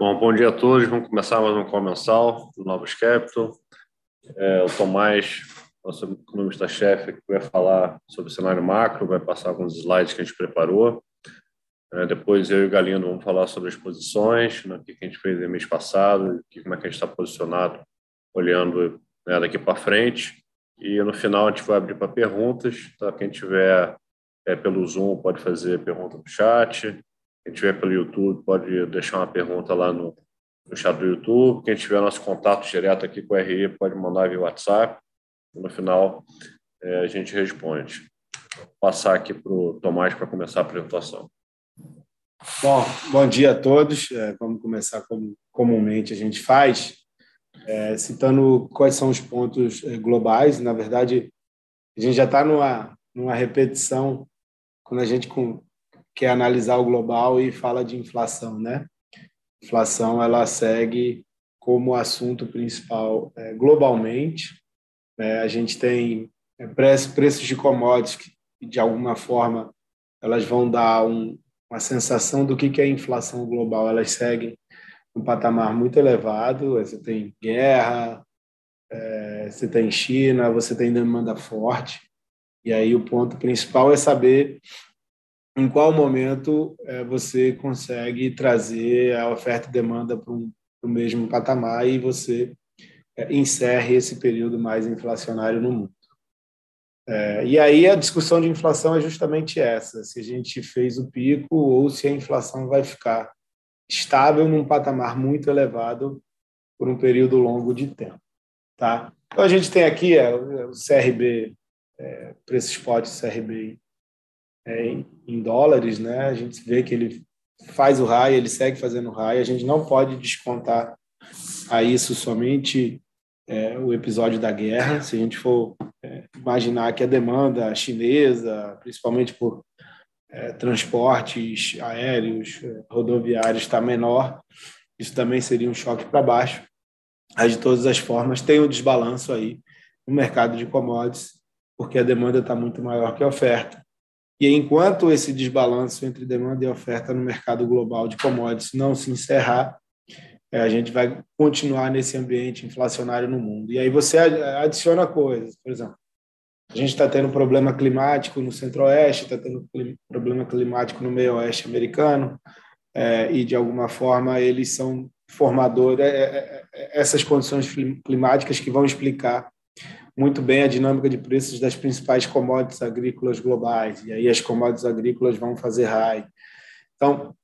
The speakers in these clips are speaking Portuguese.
Bom, bom dia a todos. Vamos começar mais um call mensal do Novos Capital. É, o Tomás, nosso economista-chefe, que vai falar sobre o cenário macro, vai passar alguns slides que a gente preparou. É, depois eu e o Galindo vamos falar sobre as posições, né, o que a gente fez no mês passado, como é que a gente está posicionado, olhando né, daqui para frente. E no final a gente vai abrir para perguntas. Tá? Quem tiver é, pelo Zoom pode fazer pergunta no chat. Quem tiver pelo YouTube pode deixar uma pergunta lá no, no chat do YouTube. Quem tiver nosso contato direto aqui com o RE pode mandar via WhatsApp. No final é, a gente responde. Vou passar aqui para o Tomás para começar a apresentação. Bom, bom dia a todos. É, vamos começar como comumente a gente faz, é, citando quais são os pontos é, globais. Na verdade, a gente já está numa, numa repetição quando a gente com, quer analisar o global e fala de inflação, né? Inflação ela segue como assunto principal é, globalmente. É, a gente tem é, preços de commodities que, de alguma forma, elas vão dar um, uma sensação do que, que é inflação global. Elas seguem um patamar muito elevado. Você tem guerra, é, você tem China, você tem demanda forte. E aí o ponto principal é saber em qual momento é, você consegue trazer a oferta e demanda para um, o mesmo patamar e você é, encerre esse período mais inflacionário no mundo. É, e aí a discussão de inflação é justamente essa: se a gente fez o pico ou se a inflação vai ficar estável num patamar muito elevado por um período longo de tempo. Tá? Então a gente tem aqui é, o CRB, é, preço spot CRB é, em, dólares, né? A gente vê que ele faz o RAI, ele segue fazendo o RAI. A gente não pode descontar a isso somente é, o episódio da guerra. Se a gente for é, imaginar que a demanda chinesa, principalmente por é, transportes aéreos, é, rodoviários, está menor, isso também seria um choque para baixo. Mas, de todas as formas, tem um desbalanço aí no mercado de commodities, porque a demanda está muito maior que a oferta. E enquanto esse desbalanço entre demanda e oferta no mercado global de commodities não se encerrar, é, a gente vai continuar nesse ambiente inflacionário no mundo. E aí você adiciona coisas, por exemplo, a gente está tendo problema climático no centro-oeste, está tendo problema climático no meio-oeste americano, é, e de alguma forma eles são formadores, é, essas condições climáticas que vão explicar muito bem a dinâmica de preços das principais commodities agrícolas globais, e aí as commodities agrícolas vão fazer high. Então,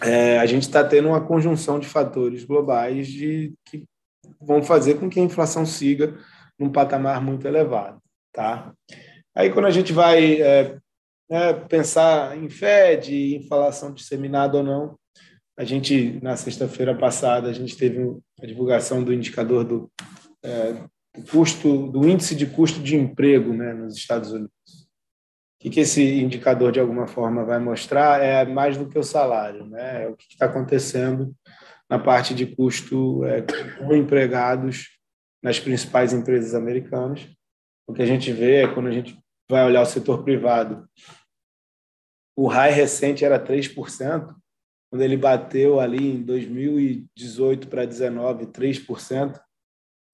é, a gente está tendo uma conjunção de fatores globais de, que vão fazer com que a inflação siga num patamar muito elevado. Tá? Aí, quando a gente vai é, é, pensar em Fed, inflação disseminada ou não, a gente, na sexta-feira passada, a gente teve a divulgação do indicador do, é, do custo, do índice de custo de emprego né, nos Estados Unidos. O que, esse indicador, de alguma forma, vai mostrar é mais do que o salário, né? é o que está acontecendo na parte de custo é, com empregados nas principais empresas americanas. O que a gente vê é quando a gente vai olhar o setor privado, o high recente era 3%, quando ele bateu ali em 2018 para 19, 3%,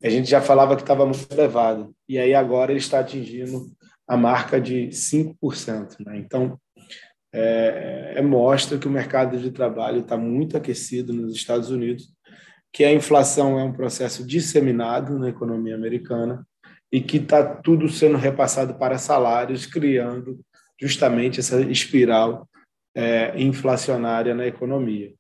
a gente já falava que estava muito elevado. E aí agora ele está atingindo a marca de 5%. Né? Então, é, é, mostra que o mercado de trabalho está muito aquecido nos Estados Unidos, que a inflação é um processo disseminado na economia americana e que está tudo sendo repassado para salários, criando justamente essa espiral é, inflacionária na economia.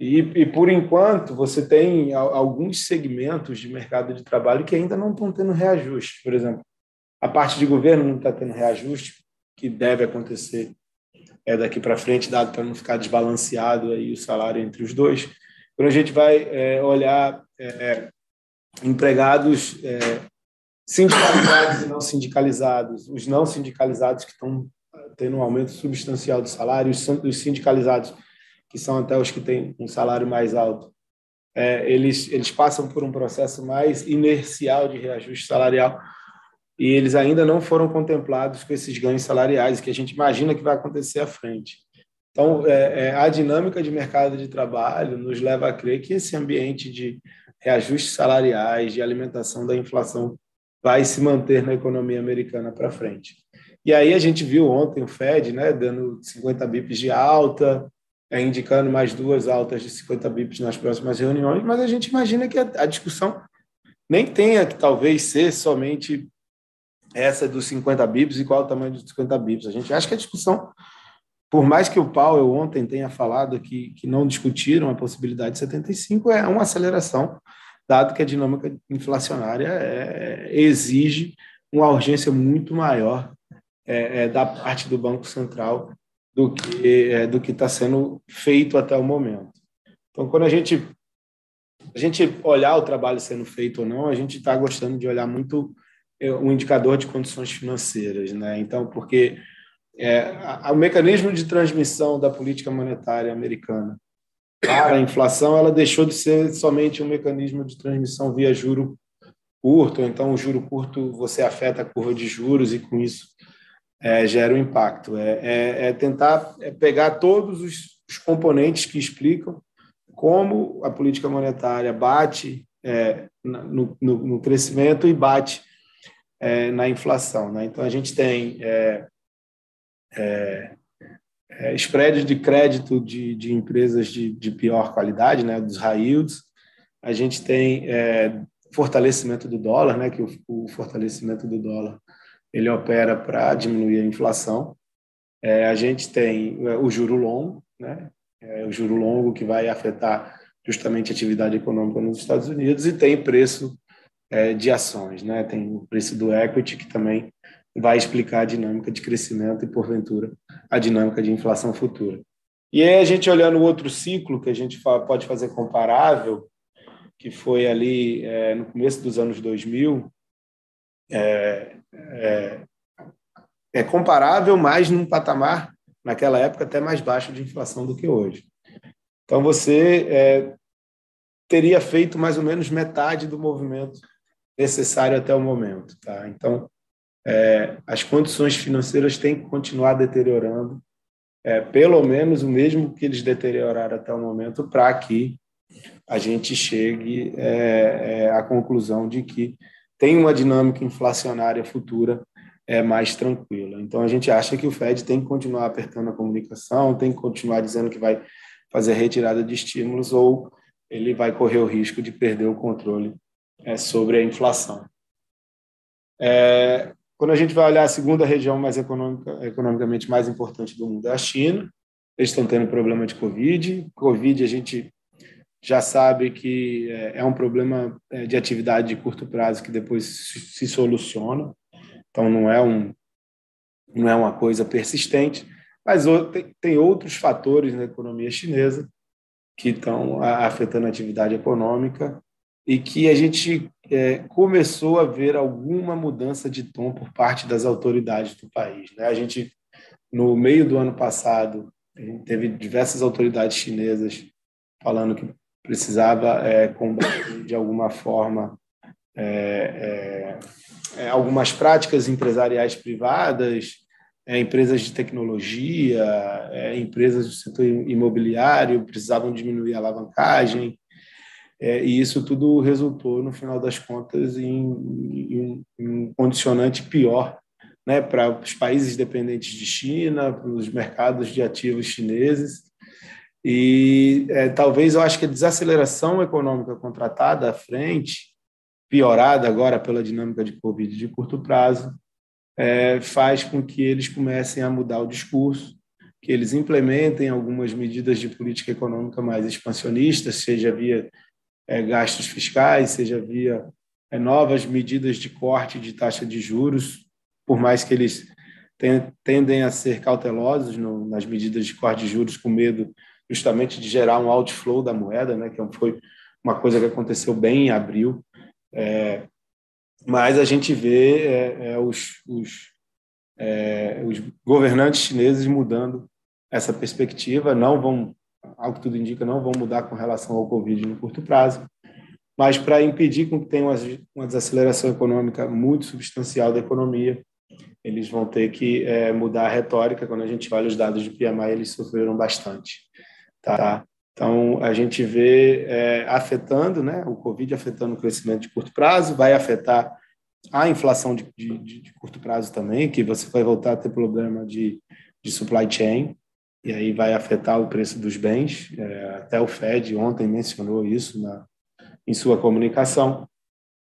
E, e, por enquanto, você tem alguns segmentos de mercado de trabalho que ainda não estão tendo reajuste. Por exemplo, a parte de governo não está tendo reajuste, que deve acontecer é, daqui para frente, dado para não ficar desbalanceado aí o salário entre os dois. Quando a gente vai é, olhar é, empregados é, sindicalizados e não sindicalizados, os não sindicalizados que estão tendo um aumento substancial do salário, os sindicalizados que são até os que têm um salário mais alto, é, eles, eles passam por um processo mais inercial de reajuste salarial e eles ainda não foram contemplados com esses ganhos salariais que a gente imagina que vai acontecer à frente. Então, é, é, a dinâmica de mercado de trabalho nos leva a crer que esse ambiente de reajustes salariais, de alimentação da inflação, vai se manter na economia americana para frente. E aí a gente viu ontem o Fed né, dando 50 bips de alta, é, indicando mais duas altas de 50 bips nas próximas reuniões, mas a gente imagina que a, a discussão nem tenha que talvez ser somente essa dos 50 bips e qual o tamanho dos 50 bips. A gente acha que a discussão, por mais que o Powell ontem tenha falado que, que não discutiram a possibilidade de 75, é uma aceleração, dado que a dinâmica inflacionária é, exige uma urgência muito maior é, é, da parte do Banco Central do que é, do que está sendo feito até o momento. Então, quando a gente a gente olhar o trabalho sendo feito ou não, a gente está gostando de olhar muito é, um indicador de condições financeiras, né? Então, porque é, o mecanismo de transmissão da política monetária americana para a inflação, ela deixou de ser somente um mecanismo de transmissão via juro curto. Então, o juro curto você afeta a curva de juros e com isso é, gera um impacto. É, é, é tentar é pegar todos os, os, componentes que explicam como a política monetária bate é, no, no, no, crescimento e bate na inflação. Né? Então, a gente tem é, spreads de crédito de, de empresas de, de, pior qualidade, né? dos high yields. A gente tem é, fortalecimento do dólar, né? que o, o, fortalecimento do dólar ele opera para diminuir a inflação. É, a gente tem é, o juro longo, né? o juro longo que vai afetar justamente a atividade econômica nos Estados Unidos e tem preço é, de ações, né? Tem o preço do equity que também vai explicar a dinâmica de crescimento e porventura a dinâmica de inflação futura. E aí a gente olhando o outro ciclo que a gente pode fazer comparável, que foi ali é, no começo dos anos 2000, é, é, é comparável, mas num patamar naquela época até mais baixo de inflação do que hoje. Então você é, teria feito mais ou menos metade do movimento necessário até o momento. Tá? Então, é, as condições financeiras têm que continuar deteriorando, é, pelo menos o mesmo que eles deterioraram até o momento, para que a gente chegue é, é, à conclusão de que tem uma dinâmica inflacionária futura é, mais tranquila. Então, a gente acha que o Fed tem que continuar apertando a comunicação, tem que continuar dizendo que vai fazer retirada de estímulos ou ele vai correr o risco de perder o controle é, sobre a inflação. É, quando a gente vai olhar a segunda região mais econômica, economicamente mais importante do mundo é a China. Eles estão tendo problema de Covid. Covid a gente já sabe que é, é um problema é, de atividade de curto prazo que depois se soluciona. Então não é um não é uma coisa persistente, mas tem outros fatores na economia chinesa que estão afetando a atividade econômica e que a gente é, começou a ver alguma mudança de tom por parte das autoridades do país. Né? A gente, no meio do ano passado, teve diversas autoridades chinesas falando que precisava é, combater de alguma forma é, é, é algumas práticas empresariais privadas, é, empresas de tecnologia, empresas do setor imobiliário precisavam diminuir a alavancagem, é, e isso tudo resultou, no final das contas, em, em, em um condicionante pior né, para os países dependentes de China, para os mercados de ativos chineses. E é, talvez eu acho que a desaceleração econômica contratada à frente, piorada agora pela dinâmica de Covid de curto prazo, é, faz com que eles comecem a mudar o discurso, que eles implementem algumas medidas de política econômica mais expansionistas, seja via é, gastos fiscais, seja via é, novas medidas de corte de taxa de juros, por mais que eles tendem a ser cautelosos no, nas medidas de corte de juros, com medo justamente de gerar um outflow da moeda, né, que foi uma coisa que aconteceu bem em abril. É, mas a gente vê é, é, os, os, é, os governantes chineses mudando essa perspectiva, não vão ao que tudo indica, não vão mudar com relação ao Covid no curto prazo, mas para impedir que tenha uma, desaceleração econômica muito substancial da economia, eles vão ter que é, mudar a retórica. Quando a gente olha os dados de PMI, eles sofreram bastante. Tá? Então, a gente vê é, afetando, né, o Covid afetando o crescimento de curto prazo, vai afetar a inflação de, de, de curto prazo também, que você vai voltar a ter problema de, de supply chain, e aí vai afetar o preço dos bens. É, até o Fed ontem mencionou isso na, em sua comunicação.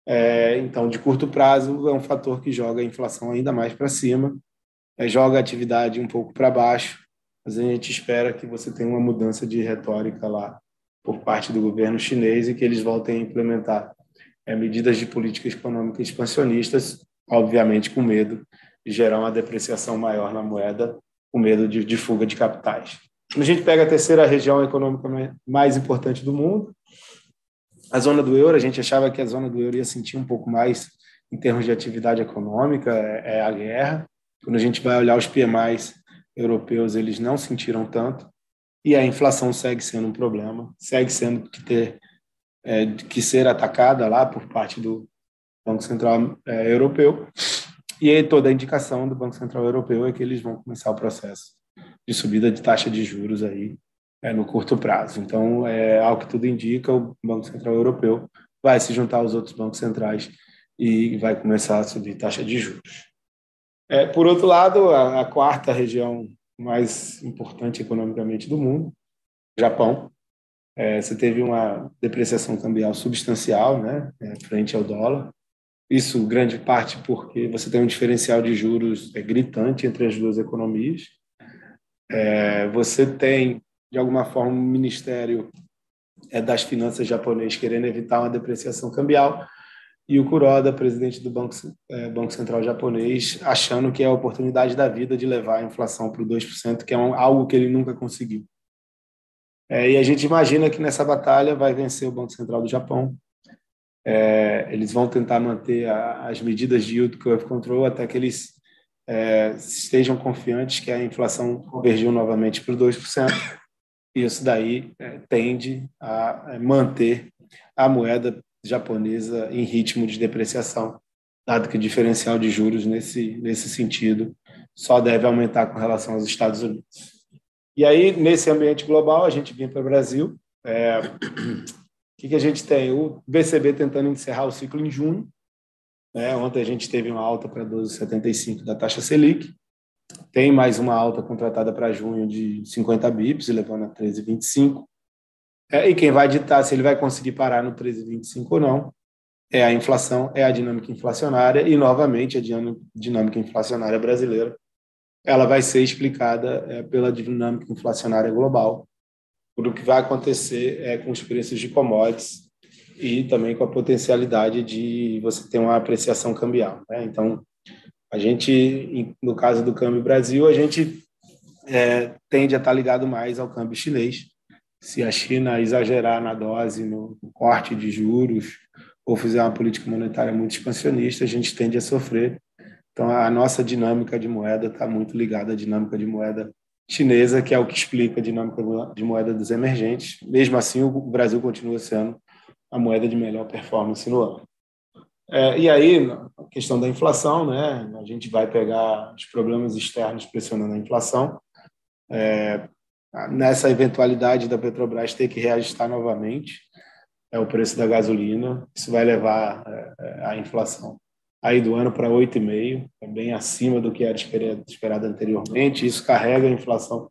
É, então, de curto prazo, é um fator que joga a inflação ainda mais para cima, é, joga a atividade um pouco para baixo, mas a gente espera que você tenha uma mudança de retórica lá por parte do governo chinês e que eles voltem a implementar é, medidas de política econômica expansionistas, obviamente com medo de gerar uma depreciação maior na moeda com medo de, de fuga de capitais. Quando a gente pega a terceira região econômica mais importante do mundo, a zona do euro, a gente achava que a zona do euro ia sentir um pouco mais em termos de atividade econômica, é, é a guerra. Quando a gente vai olhar os PMIs europeus, eles não sentiram tanto. E a inflação segue sendo um problema, segue sendo que ter é, que ser atacada lá por parte do Banco Central é, Europeu. E aí, toda a indicação do Banco Central Europeu é que eles vão começar o processo de subida de taxa de juros aí é, no curto prazo. Então, é, ao que tudo indica, o Banco Central Europeu vai se juntar aos outros bancos centrais e vai começar a subir taxa de juros. É, por outro lado, a, a, quarta região mais importante economicamente do mundo, Japão, é, você teve uma depreciação cambial substancial, né, é, frente ao dólar. Isso, grande parte, porque você tem um diferencial de juros é, gritante entre as duas economias. É, você tem, de alguma forma, um ministério é, das finanças japonês querendo evitar uma depreciação cambial e o Kuroda, presidente do Banco, é, Banco Central japonês, achando que é a oportunidade da vida de levar a inflação para o 2%, que é um, algo que ele nunca conseguiu. É, e a gente imagina que nessa batalha vai vencer o Banco Central do Japão, é, eles vão tentar manter a, as medidas de yield curve control até que eles é, estejam confiantes que a inflação convergiu novamente para 2%, e isso daí é, tende a é, manter a moeda japonesa em ritmo de depreciação, dado que o diferencial de juros nesse, nesse sentido só deve aumentar com relação aos Estados Unidos. E aí, nesse ambiente global, a gente vem para o Brasil, é, o que, que a gente tem? O BCB tentando encerrar o ciclo em junho. Né? Ontem a gente teve uma alta para 12,75 da taxa Selic. Tem mais uma alta contratada para junho de 50 bips, levando a 13,25. É, e quem vai ditar se ele vai conseguir parar no 13,25 ou não é a inflação, é a dinâmica inflacionária e, novamente, a dinâmica inflacionária brasileira. Ela vai ser explicada é, pela dinâmica inflacionária global, por o que vai acontecer é, com os preços de commodities e também com a potencialidade de você ter uma apreciação cambial. Né? Então, a gente, no caso do câmbio Brasil, a gente é, tende a estar ligado mais ao câmbio chinês. Se a China exagerar na dose, no, corte de juros, ou fizer uma política monetária muito expansionista, a gente tende a sofrer. Então, a nossa dinâmica de moeda está muito ligada à dinâmica de moeda chinesa, que é o que explica a dinâmica de moeda dos emergentes. Mesmo assim, o Brasil continua sendo a moeda de melhor performance no ano. É, e aí, a questão da inflação, né? A gente vai pegar os problemas externos pressionando a inflação. É, nessa eventualidade da Petrobras ter que reajustar novamente é o preço da gasolina, isso vai levar é, a inflação aí do ano para 8,5, é bem acima do que era esperado anteriormente. Isso carrega a inflação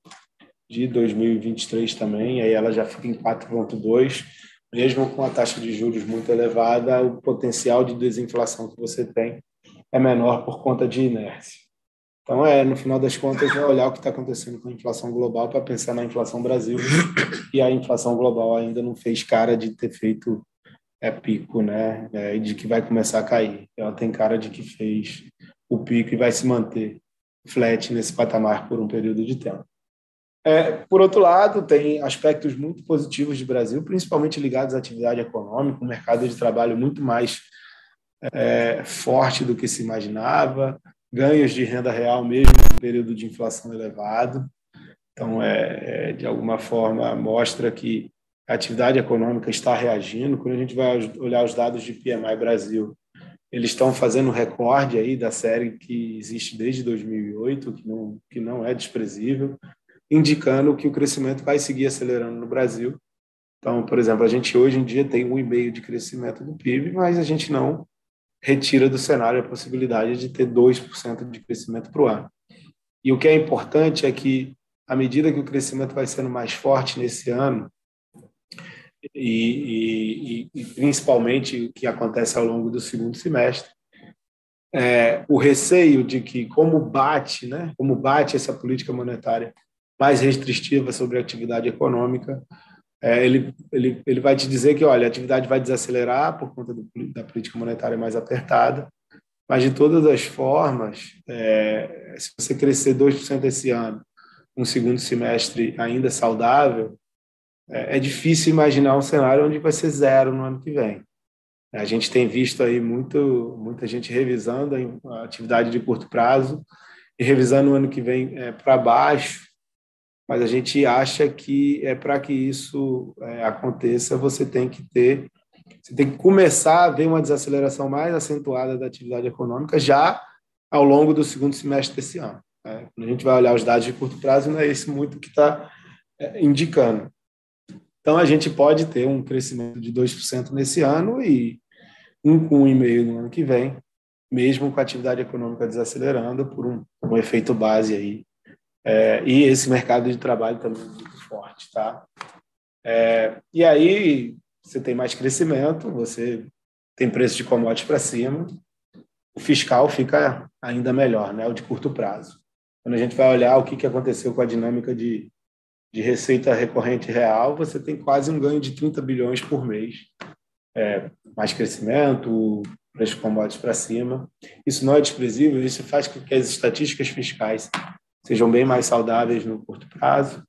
de 2023 também, aí ela já fica em 4,2. Mesmo com a taxa de juros muito elevada, o potencial de desinflação que você tem é menor por conta de inércia. Então, é, no final das contas, é olhar o que está acontecendo com a inflação global para pensar na inflação Brasil. E a inflação global ainda não fez cara de ter feito é pico, né? É, de que vai começar a cair. Ela tem cara de que fez o pico e vai se manter flat nesse patamar por um período de tempo. É, por outro lado, tem aspectos muito positivos de Brasil, principalmente ligados à atividade econômica, um mercado de trabalho muito mais é, forte do que se imaginava, ganhos de renda real mesmo em um período de inflação elevado. Então, é, é de alguma forma, mostra que a atividade econômica está reagindo. Quando a gente vai olhar os dados de PMI Brasil, eles estão fazendo recorde aí da série que existe desde 2008, que não, que não é desprezível, indicando que o crescimento vai seguir acelerando no Brasil. Então, por exemplo, a gente hoje em dia tem um e meio de crescimento do PIB, mas a gente não retira do cenário a possibilidade de ter 2% de crescimento para o ano. E o que é importante é que, à medida que o crescimento vai sendo mais forte nesse ano, e, e, e principalmente o que acontece ao longo do segundo semestre, é, o receio de que, como bate, né, como bate essa política monetária mais restritiva sobre a atividade econômica, é, ele, ele, ele vai te dizer que, olha, a atividade vai desacelerar por conta do, da política monetária mais apertada, mas, de todas as formas, é, se você crescer 2% esse ano, um segundo semestre ainda saudável, é, é difícil imaginar um cenário onde vai ser zero no ano que vem. A gente tem visto aí muito, muita gente revisando a atividade de curto prazo e revisando o ano que vem é, para baixo, mas a gente acha que é para que isso é, aconteça, você tem que ter, você tem que começar a ver uma desaceleração mais acentuada da atividade econômica já ao longo do segundo semestre desse ano. Né? Quando a gente vai olhar os dados de curto prazo, não é isso muito que está é, indicando. Então, a gente pode ter um crescimento de 2% nesse ano e 1,5% no ano que vem, mesmo com a atividade econômica desacelerando por um, um efeito base aí. É, e esse mercado de trabalho também é muito forte, tá? É, e aí você tem mais crescimento, você tem preço de commodities para cima, o fiscal fica ainda melhor, né? O de curto prazo. Quando a gente vai olhar o que, que aconteceu com a dinâmica de de receita recorrente real, você tem quase um ganho de 30 bilhões por mês. É, mais crescimento, preço de commodities para cima. Isso não é desprezível, isso faz com que as estatísticas fiscais sejam bem mais saudáveis no curto prazo,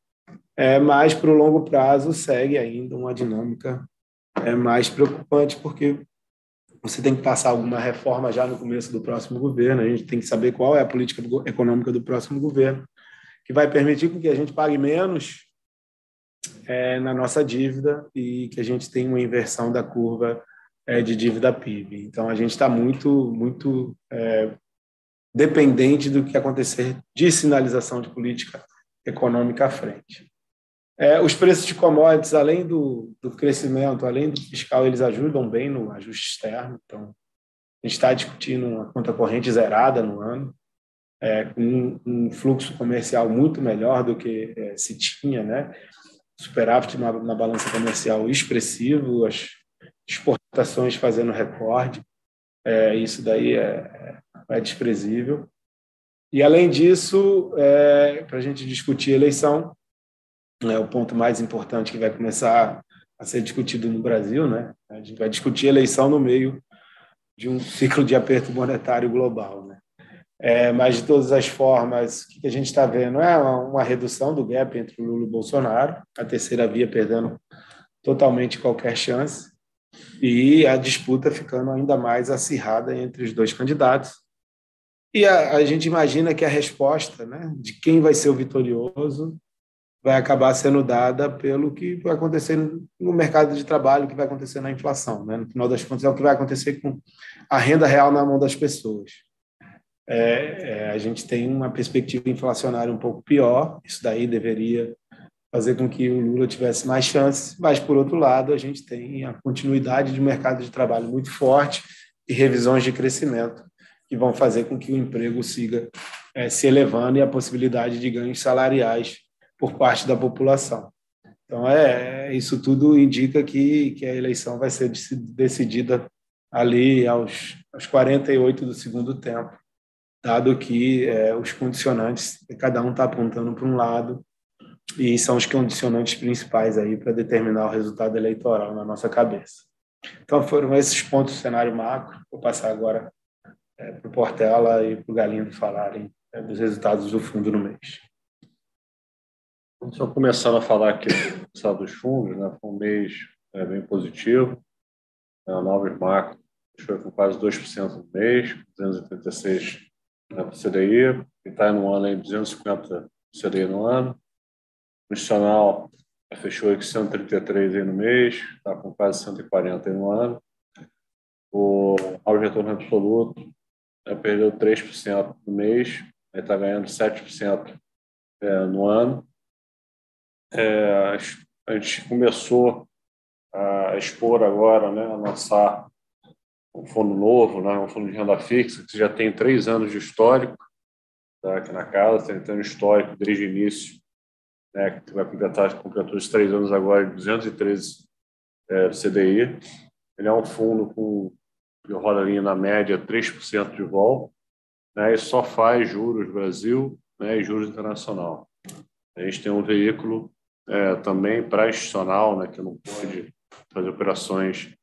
é, mas para o longo prazo segue ainda uma dinâmica é, mais preocupante, porque você tem que passar alguma reforma já no começo do próximo governo, a gente tem que saber qual é a política econômica do próximo governo, que vai permitir que a gente pague menos é, na nossa dívida e que a gente tenha uma inversão da curva é, de dívida PIB. Então, a gente está muito, muito é, dependente do que acontecer de sinalização de política econômica à frente. É, os preços de commodities, além do, do crescimento, além do fiscal, eles ajudam bem no ajuste externo. Então, a gente está discutindo uma conta corrente zerada no ano é, com um, fluxo comercial muito melhor do que é, se tinha, né? superávit na, na balança comercial expressivo, as exportações fazendo recorde, é, isso daí é, é desprezível. E, além disso, é, para a gente discutir eleição, é o ponto mais importante que vai começar a ser discutido no Brasil, né? A gente vai discutir eleição no meio de um ciclo de aperto monetário global, né? É, mas, de todas as formas, o que a gente está vendo é uma redução do gap entre Lula e Bolsonaro, a terceira via perdendo totalmente qualquer chance, e a disputa ficando ainda mais acirrada entre os dois candidatos. E a, a gente imagina que a resposta né, de quem vai ser o vitorioso vai acabar sendo dada pelo que vai acontecer no mercado de trabalho, o que vai acontecer na inflação. Né? No final das contas, é o que vai acontecer com a renda real na mão das pessoas é, é, a gente tem uma perspectiva inflacionária um pouco pior. Isso daí deveria fazer com que o Lula tivesse mais chances, mas, por outro lado, a gente tem a continuidade de mercado de trabalho muito forte e revisões de crescimento que vão fazer com que o emprego siga é, se elevando e a possibilidade de ganhos salariais por parte da população. Então, é, isso tudo indica que, que a eleição vai ser decidida ali aos, aos 48 do segundo tempo dado que é, os condicionantes, cada um está apontando para um lado, e são os condicionantes principais aí para determinar o resultado eleitoral na nossa cabeça. Então foram esses pontos do cenário macro. Vou passar agora é, para o Portela e para o Galindo falarem é, dos resultados do fundo no mês. Só começando a falar aqui do dos fundos, né? foi um mês é, bem positivo. É, a Novos Macro fechou com quase 2% no mês, 286 né, para CDI, que está no ano em 250 CDI no ano. O institucional fechou aí com 133 aí no mês, está com quase 140 aí no ano. o ao retorno absoluto perdeu 3% no mês, está ganhando 7% é, no ano. É, a gente começou a expor agora, né, a lançar um fundo novo, né, um fundo de renda fixa, que já tem três anos de histórico tá, aqui na casa, tem um histórico desde o início, né, que vai completar, completou os três anos agora, 213 é, do CDI. Ele é um fundo com que roda ali na média 3% de vol, né, e só faz juros Brasil né, e juros internacional. A gente tem um veículo é, também para institucional, né, que não pode fazer operações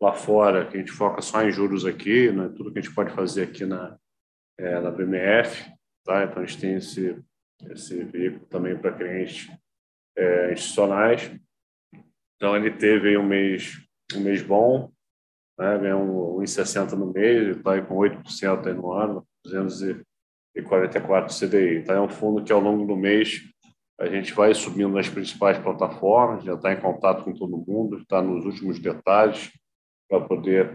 lá fora, que a gente foca só em juros aqui, né, tudo que a gente pode fazer aqui na, é, na BMF. Tá? Então, a gente tem esse, esse veículo também para clientes é, institucionais. Então, ele teve um mês, um mês bom, né, ganhou 1,60 no mês, está com 8% aí no ano, 244 CDI. Então, é um fundo que ao longo do mês a gente vai subindo nas principais plataformas, já está em contato com todo mundo, está nos últimos detalhes para poder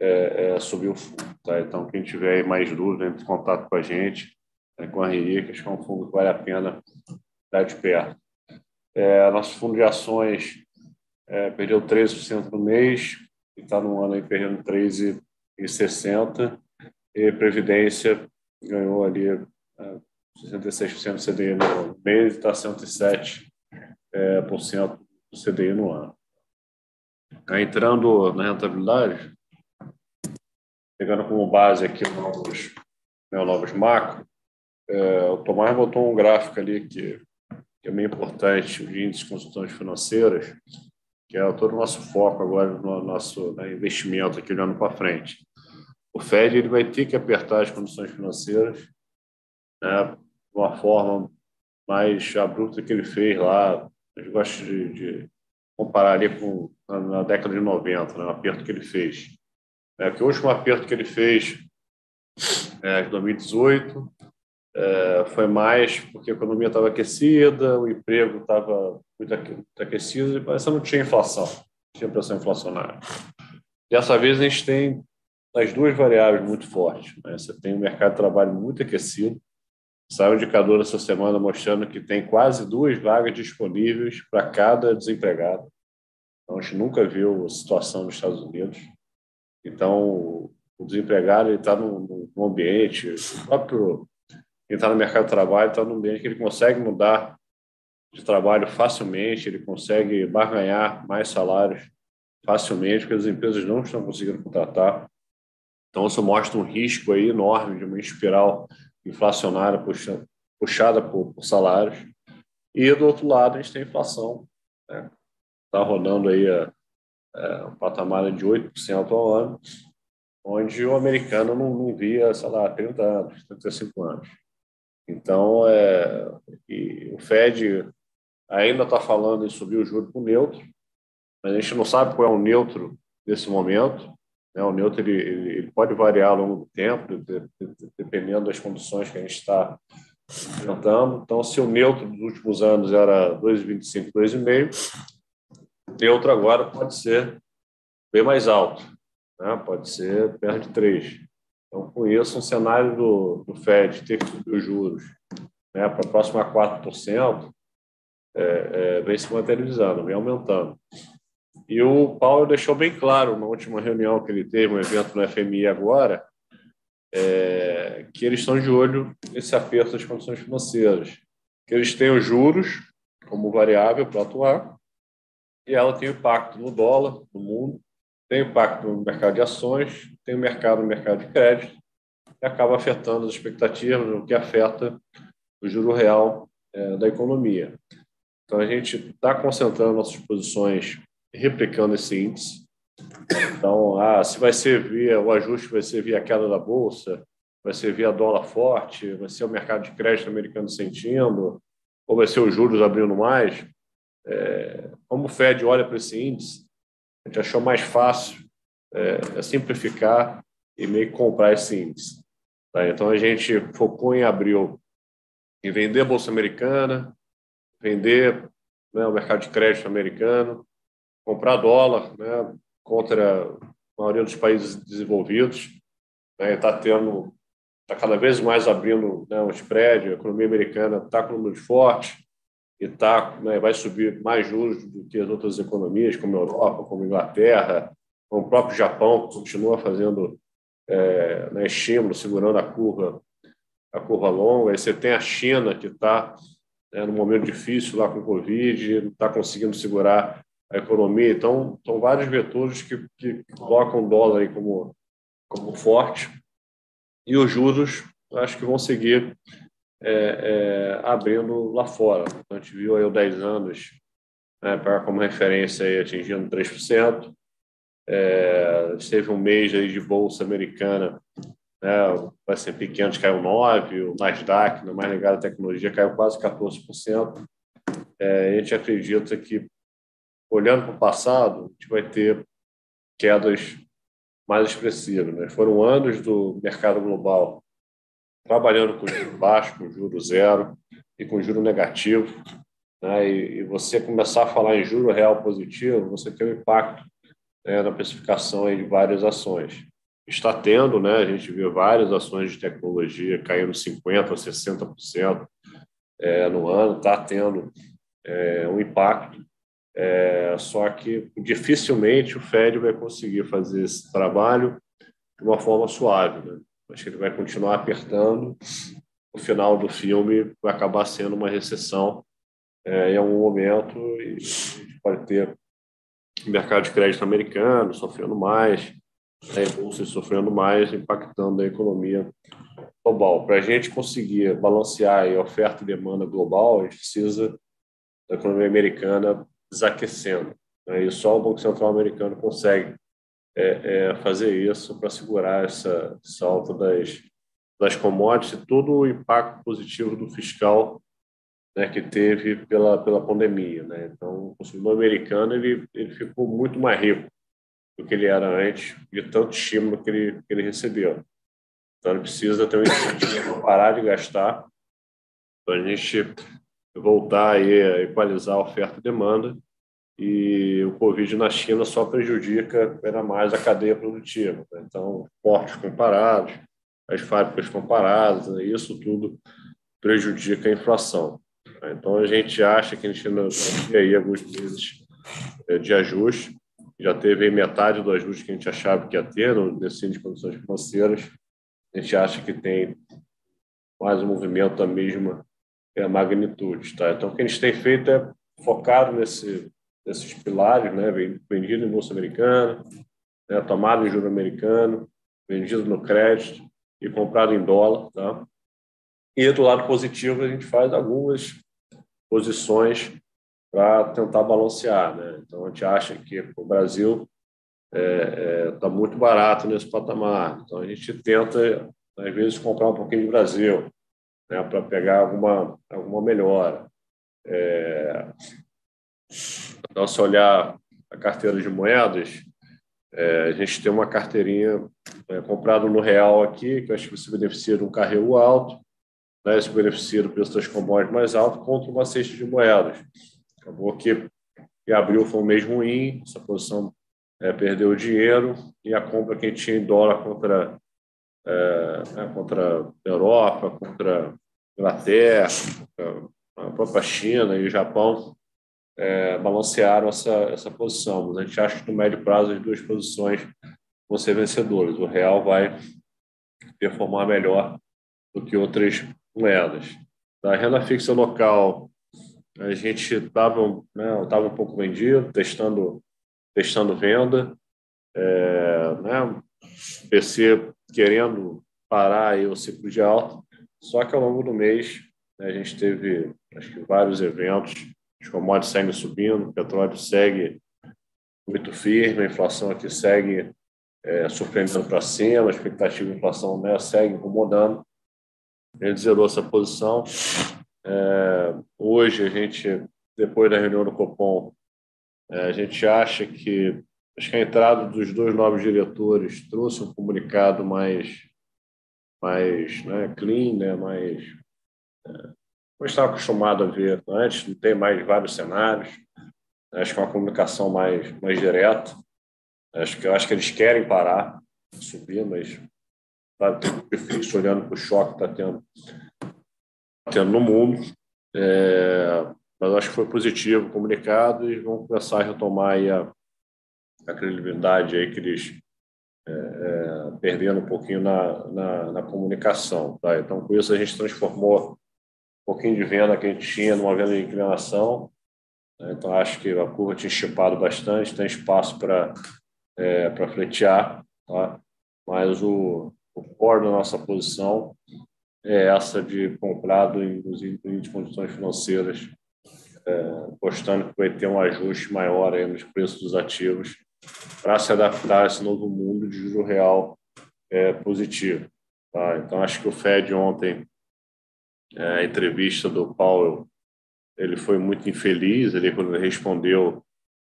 é, é, subir o fundo. Tá? Então, quem tiver mais dúvida, entre em contato com a gente, é, com a RI, que acho que é um fundo que vale a pena dar de perto. É, nosso fundo de ações é, perdeu 13% no mês, e está no ano aí perdendo 13,60%, e Previdência ganhou ali 66% do CDI no mês e está 107% é, por cento do CDI no ano. Tá entrando na rentabilidade, pegando como base aqui os novos, né, novos macro, é, o Tomás botou um gráfico ali que, que é meio importante, de índices de consultões financeiras, que é todo o nosso foco agora no nosso né, investimento aqui olhando para frente. O Fed ele vai ter que apertar as condições financeiras né, de uma forma mais abrupta que ele fez lá. Eu gosto de, de comparar ali com na, na, década de 90, né, o aperto que ele fez. É, que o último aperto que ele fez é, em 2018 é, foi mais porque a economia estava aquecida, o emprego estava muito aquecido, mas não tinha inflação, não tinha pressão inflacionária. Dessa vez a gente tem as duas variáveis muito fortes. Né? Você tem o mercado de trabalho muito aquecido, Saiu um indicador essa semana mostrando que tem quase duas vagas disponíveis para cada desempregado. Então, a gente nunca viu a situação nos Estados Unidos. Então, o desempregado está num, num, ambiente, o próprio quem está no mercado de trabalho está num ambiente que ele consegue mudar de trabalho facilmente, ele consegue barganhar mais salários facilmente, porque as empresas não estão conseguindo contratar. Então, isso mostra um risco aí enorme de uma espiral inflacionária puxa, puxada por, por, salários. E, do outro lado, a gente tem inflação. Está né? Tá rodando aí a, a, um patamar de 8% ao ano, onde o americano não, não via, sei lá, 30 anos, 35 anos. Então, é, o Fed ainda está falando em subir o juro para o neutro, mas a gente não sabe qual é o neutro nesse momento. Né? O neutro ele, ele, pode variar ao longo do tempo, dependendo das condições que a gente está enfrentando. Então, se o neutro dos últimos anos era 2,25, 2,5, o neutro agora pode ser bem mais alto, né? pode ser perto de 3. Então, isso, um cenário do, do Fed ter que subir os juros né, para próximo a 4%, é, é, vem se materializando, vem aumentando. E o Paulo deixou bem claro na última reunião que ele teve, um evento no FMI agora, é, que eles estão de olho nesse aperto das condições financeiras, que eles têm os juros como variável para atuar, e ela tem impacto no dólar, no mundo, tem impacto no mercado de ações, tem o mercado no mercado de crédito, e acaba afetando as expectativas, o que afeta o juro real é, da economia. Então, a gente está concentrando nossas posições replicando esse índice. Então, ah, se vai ser via o ajuste vai ser via queda da bolsa, vai ser via dólar forte, vai ser o mercado de crédito americano sentindo, ou vai ser os juros abrindo mais. É, como o Fed olha para esse índice, a gente achou mais fácil é, é simplificar e meio que comprar esse índice. Tá? Então, a gente focou em abril em vender a bolsa americana, vender né, o mercado de crédito americano, comprar dólar né, contra maioria dos países desenvolvidos. Né, está tendo, está cada vez mais abrindo né, os prédios, a economia americana está com números fortes e tá, né, vai subir mais juros do que as outras economias, como a Europa, como a Inglaterra, como o próprio Japão, que continua fazendo é, né, estímulo, segurando a curva, a curva longa. Aí você tem a China, que está né, num momento difícil lá com o Covid, não está conseguindo segurar a economia. Então, são vários vetores que, que colocam o dólar aí como, como forte. E os juros, acho que vão seguir é, é, abrindo lá fora. A gente viu aí o 10 anos né, para como referência aí, atingindo 3%. É, um mês aí de bolsa americana, né, o S&P 500 caiu 9%, o Nasdaq, no mais ligado à tecnologia, caiu quase 14%. É, a gente acredita que, olhando para o passado, a gente vai ter quedas mais expressivas. Né? Foram anos do mercado global trabalhando com juros baixos, com juro zero e com juro negativo. Né? E, e, você começar a falar em juro real positivo, você tem um impacto né, na precificação aí de várias ações. Está tendo, né? a gente viu várias ações de tecnologia caindo 50%, 60% é, no ano, está tendo é, um impacto. É, só que dificilmente o Fed vai conseguir fazer esse trabalho de uma forma suave. Né? Acho que ele vai continuar apertando. O final do filme vai acabar sendo uma recessão é, em algum momento e a pode ter mercado de crédito americano sofrendo mais, a bolsa sofrendo mais, impactando a economia global. Para a gente conseguir balancear a oferta e demanda global, a gente precisa da economia americana desaquecendo. Né? E só o Banco Central americano consegue é, é fazer isso para segurar essa salto das, das commodities e todo o impacto positivo do fiscal né, que teve pela, pela pandemia. Né? Então, o consumidor americano ele, ele ficou muito mais rico do que ele era antes, de tanto estímulo que ele, que ele recebeu. Então, ele precisa ter um incentivo para parar de gastar, para a gente voltar a equalizar a oferta e demanda e o Covid na China só prejudica ainda mais a cadeia produtiva. Né? Então, portos comparados, as fábricas comparadas, né? isso tudo prejudica a inflação. Então, a gente acha que a gente ainda tem aí alguns meses é, de ajuste, já teve metade do ajuste que a gente achava que ia ter nesse índice de condições financeiras, a gente acha que tem mais um movimento da mesma é, magnitude. Tá? Então, o que a gente tem feito é focado nesse desses pilares, né, vendido em bolsa americana, né, tomado em juro americano, vendido no crédito e comprado em dólar, tá? E do lado positivo a gente faz algumas posições para tentar balancear, né? Então a gente acha que o Brasil está é, é, tá muito barato nesse patamar, então a gente tenta às vezes comprar um pouquinho de Brasil, né, para pegar alguma alguma melhora. É, se olhar a carteira de moedas, é, a gente tem uma carteirinha é, comprada no real aqui, que acho que se beneficia de um carrego alto, né, se beneficia do preço das commodities mais alto, contra uma cesta de moedas. Acabou que em abril foi um mês ruim, essa posição é, perdeu dinheiro, e a compra que a gente tinha em dólar contra, é, né, contra a Europa, contra a Inglaterra, a própria China e o Japão, é, balancearam essa, essa posição. Mas a gente acha que no médio prazo as duas posições vão ser vencedoras. O real vai performar melhor do que outras moedas. Da renda fixa local, a gente estava né, tava um pouco vendido, testando, testando venda. É, né, PC querendo parar aí o ciclo de alta, só que ao longo do mês né, a gente teve acho que vários eventos os commodities seguem subindo, o petróleo segue muito firme, a inflação aqui segue é, surpreendendo para cima, a expectativa de inflação né, segue incomodando. A gente zerou essa posição. É, hoje, a gente, depois da reunião do Copom, é, a gente acha que acho que a entrada dos dois novos diretores trouxe um comunicado mais mais né, clean, né, mais é, como estava acostumado a ver antes, não tem mais vários cenários, acho que é uma comunicação mais, mais direta. Acho que, eu acho que eles querem parar subir, mas está olhando para o choque que está tendo, tá tendo no mundo. É, mas acho que foi positivo o comunicado e vão começar a retomar a, a credibilidade aí que eles é, é, perdendo um pouquinho na, na, na, comunicação. Tá? Então, com isso, a gente transformou um pouquinho de venda que a gente tinha numa venda de inclinação. Né? Então, acho que a curva tinha chipado bastante, tem espaço para é, fletear, tá? mas o, o core da nossa posição é essa de comprado, em condições financeiras, é, apostando que vai ter um ajuste maior aí nos preços dos ativos para se adaptar a esse novo mundo de juro real é, positivo. Tá? Então, acho que o Fed ontem, é, a entrevista do Powell, ele foi muito infeliz, ele quando ele respondeu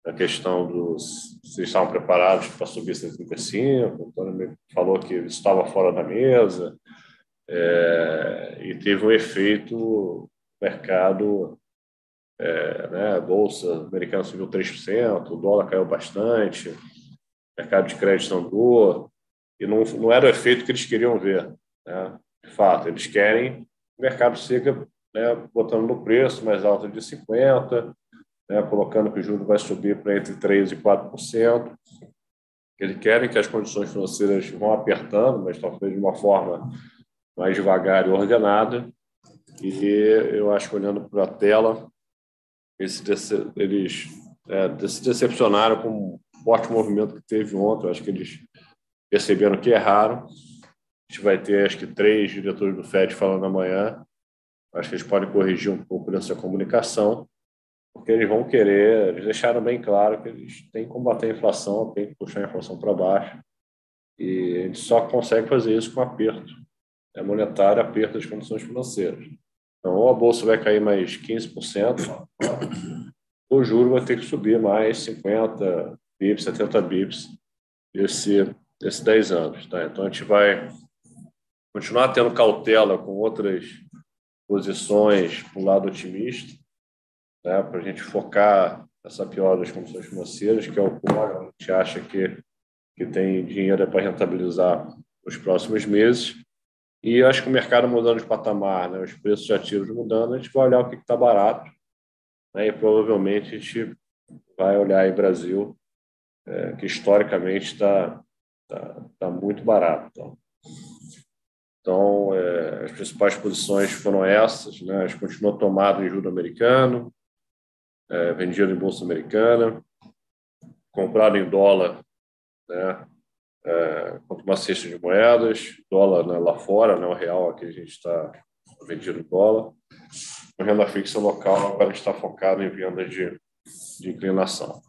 a questão dos se estavam preparados para subir 135, o Antônio falou que estava fora da mesa, é, e teve um efeito mercado, é, né, a bolsa americana subiu 3%, o dólar caiu bastante, o mercado de crédito andou, e não, não era o efeito que eles queriam ver. Né? De fato, eles querem o mercado seca né, botando no preço mais alto de 50%, né, colocando que o juro vai subir para entre 3% e 4%. Eles querem que as condições financeiras vão apertando, mas talvez de uma forma mais devagar e ordenada. E eu acho que olhando para a tela, esse, eles é, se decepcionaram com o forte movimento que teve ontem. Eu acho que eles perceberam que erraram. A gente vai ter, acho que, três diretores do FED falando amanhã. Acho que eles podem corrigir um pouco dessa comunicação porque eles vão querer, eles deixaram bem claro que eles têm que combater a inflação, têm que puxar a inflação para baixo, e eles só conseguem fazer isso com aperto é monetário, aperto das condições financeiras. Então, ou a bolsa vai cair mais 15%, ou o juro vai ter que subir mais 50 bips, 70 bips esse, esse 10 anos. Tá? Então, a gente vai continuar tendo cautela com outras posições para o lado otimista, né, para a gente focar essa piora das condições financeiras, que é o core, a gente acha que, que tem dinheiro para rentabilizar nos próximos meses. E acho que o mercado mudando de patamar, né, os preços de ativos mudando, a gente vai olhar o que está barato né, e provavelmente a gente vai olhar em Brasil, é, que historicamente está tá, tá muito barato. Então, então é, as principais posições foram essas, né, a gente continuou tomado em juro americano, é, vendido em bolsa americana, comprado em dólar, né, é, quanto uma cesta de moedas, dólar né, lá fora, né, o real aqui a gente está vendido em dólar, a renda fixa local agora está focado em venda de, de inclinação.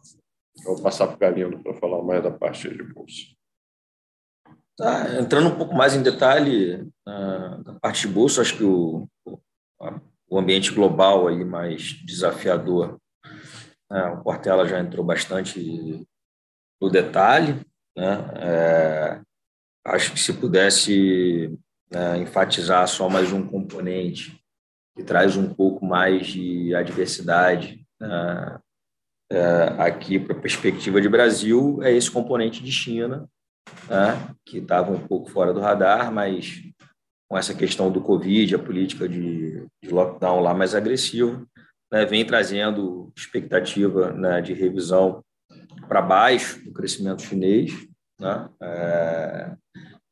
Vou passar para o Galindo para falar mais da parte de bolsa. Tá, entrando um pouco mais em detalhe uh, da parte de bolsa, acho que o, o ambiente global aí mais desafiador é, o Portela já entrou bastante no detalhe. Né? É, acho que se pudesse né, enfatizar só mais um componente que traz um pouco mais de adversidade né, é, aqui para a perspectiva de Brasil, é esse componente de China, né, que estava um pouco fora do radar, mas com essa questão do Covid, a política de, de lockdown lá mais agressivo, né, vem trazendo expectativa né, de revisão para baixo do crescimento chinês, né, é,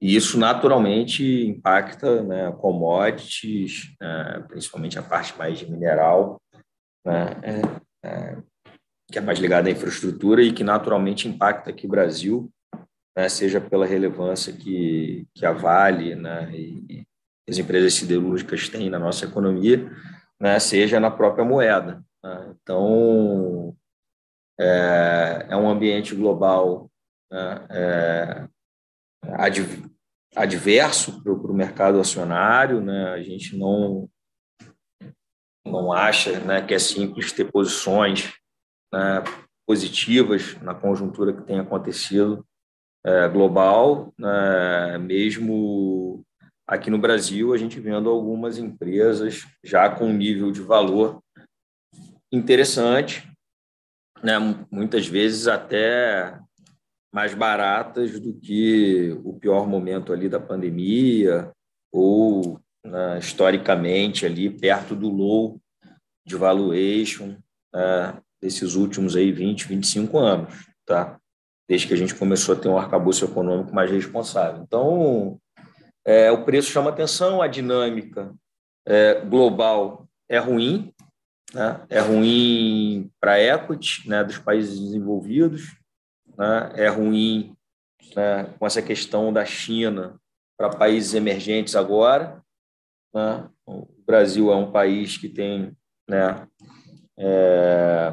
e isso naturalmente impacta né, commodities, é, principalmente a parte mais de mineral, né, é, é que é mais ligada à infraestrutura e que naturalmente impacta aqui o Brasil, né, seja pela relevância que, que a Vale né, e, as empresas siderúrgicas têm na nossa economia, né, seja na própria moeda. Né? Então, é, é, um ambiente global né, é, adverso para o mercado acionário. Né? A gente não, não acha né, que é simples ter posições né, positivas na conjuntura que tem acontecido é, global, né, mesmo aqui no Brasil, a gente vendo algumas empresas já com um nível de valor interessante, né? muitas vezes até mais baratas do que o pior momento ali da pandemia ou né, historicamente ali perto do low de valuation né, desses últimos aí 20, 25 anos, tá? Desde que a gente começou a ter um arcabouço econômico mais responsável. Então, é, o preço chama atenção, a dinâmica é, global é ruim, né? é ruim para a equity né, dos países desenvolvidos, né? é ruim né, com essa questão da China para países emergentes agora. Né? O Brasil é um país que tem né, é,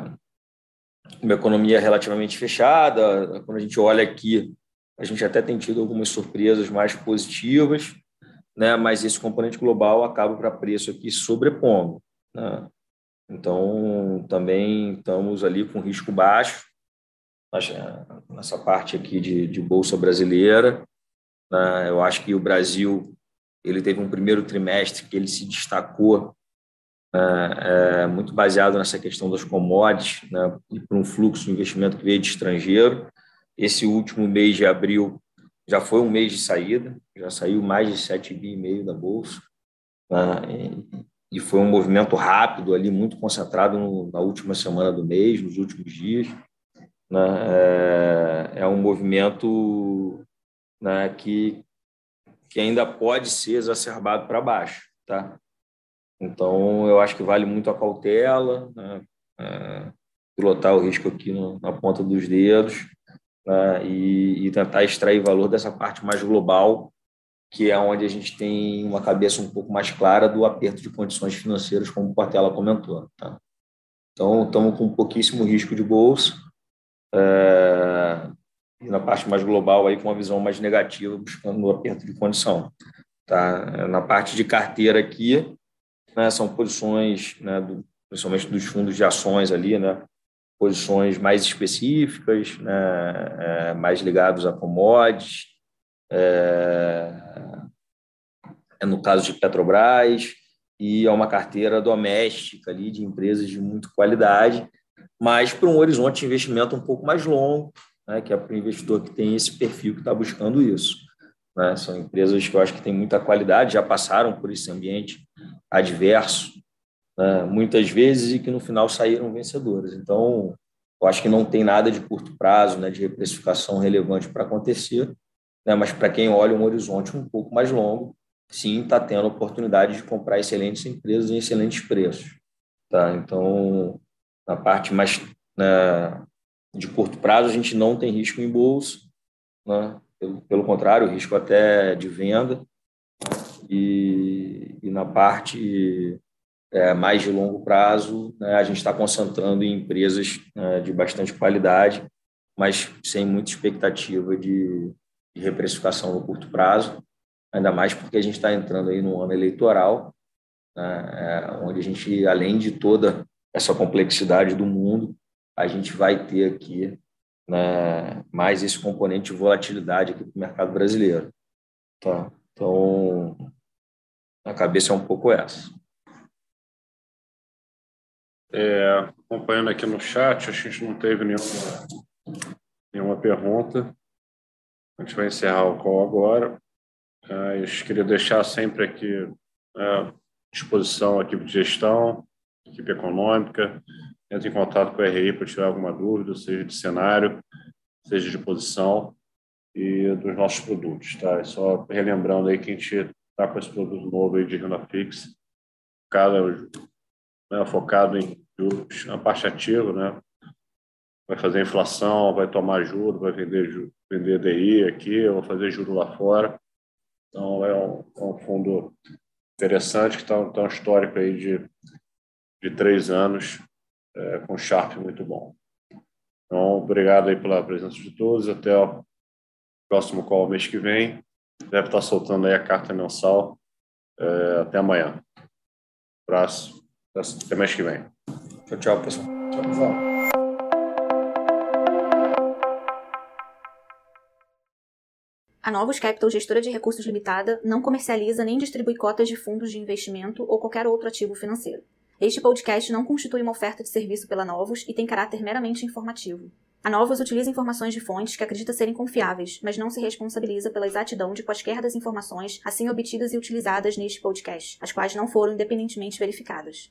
uma economia relativamente fechada. Quando a gente olha aqui, a gente até tem tido algumas surpresas mais positivas, né? mas esse componente global acaba para preço aqui sobrepondo. Né? Então, também estamos ali com risco baixo nessa parte aqui de, de bolsa brasileira. Né? Eu acho que o Brasil ele teve um primeiro trimestre que ele se destacou é, é, muito baseado nessa questão das commodities né, e por um fluxo de investimento que veio de estrangeiro. Esse último mês de abril já foi um mês de saída, já saiu mais de 7,5 bi da bolsa. Né, e, foi um movimento rápido ali, muito concentrado no, na última semana do mês, nos últimos dias. Né, é, é um movimento né, que, que ainda pode ser exacerbado para baixo. Tá? Então, eu acho que vale muito a cautela, né? é, pilotar o risco aqui no, na ponta dos dedos né? e, e, tentar extrair valor dessa parte mais global, que é onde a gente tem uma cabeça um pouco mais clara do aperto de condições financeiras, como o Portela comentou. Tá? Então, estamos com pouquíssimo risco de bolsa, é, e na parte mais global, aí, com uma visão mais negativa, buscando o aperto de condição. Tá? Na parte de carteira aqui, né, são posições, né, do, principalmente dos fundos de ações ali, né, posições mais específicas, né, é, mais ligados a commodities, é, é, no caso de Petrobras, e é uma carteira doméstica ali de empresas de muita qualidade, mas para um horizonte de investimento um pouco mais longo, né, que é para o investidor que tem esse perfil que está buscando isso. Né? São empresas que eu acho que têm muita qualidade, já passaram por esse ambiente adverso, né? muitas vezes, e que no final saíram vencedoras. Então, eu acho que não tem nada de curto prazo, né, de reprecificação relevante para acontecer, né, mas para quem olha um horizonte um pouco mais longo, sim, está tendo a oportunidade de comprar excelentes empresas em excelentes preços. Tá? Então, na parte mais né, de curto prazo, a gente não tem risco em bolsa, né? pelo, pelo contrário, risco até de venda. E, e na parte é, mais de longo prazo, né, a gente está concentrando em empresas é, de bastante qualidade, mas sem muita expectativa de, de reprecificação no curto prazo, ainda mais porque a gente está entrando aí no ano eleitoral, né, é, onde a gente, além de toda essa complexidade do mundo, a gente vai ter aqui né, mais esse componente de volatilidade aqui para o mercado brasileiro. Tá? Então, a cabeça é um pouco essa. É, acompanhando aqui no chat, a gente não teve nenhuma, nenhuma pergunta. A gente vai encerrar o call agora. É, eu queria deixar sempre aqui à é, disposição a equipe de gestão, equipe econômica, entre em contato com a RI para tirar alguma dúvida, seja de cenário, seja de posição e dos nossos produtos, tá? É só relembrando aí que a gente está com esse produto novo aí de renda fixa, focado, né, focado em juros, na parte ativa, né? Vai fazer inflação, vai tomar juros, vai vender, vender DI aqui, vai fazer juros lá fora. Então, é um, é um fundo interessante que está tá um histórico aí de, de três anos é, com Sharp muito bom. Então, obrigado aí pela presença de todos. Até o próximo call mês que vem. Deve estar soltando aí a carta mensal. É, até amanhã. Abraço. Até mês que vem. Tchau, tchau, pessoal. Tchau, pessoal. A Novos Capital Gestora de Recursos Limitada não comercializa nem distribui cotas de fundos de investimento ou qualquer outro ativo financeiro. Este podcast não constitui uma oferta de serviço pela Novos e tem caráter meramente informativo. A Novos utiliza informações de fontes que acredita serem confiáveis, mas não se responsabiliza pela exatidão de quaisquer das informações assim obtidas e utilizadas neste podcast, as quais não foram independentemente verificadas.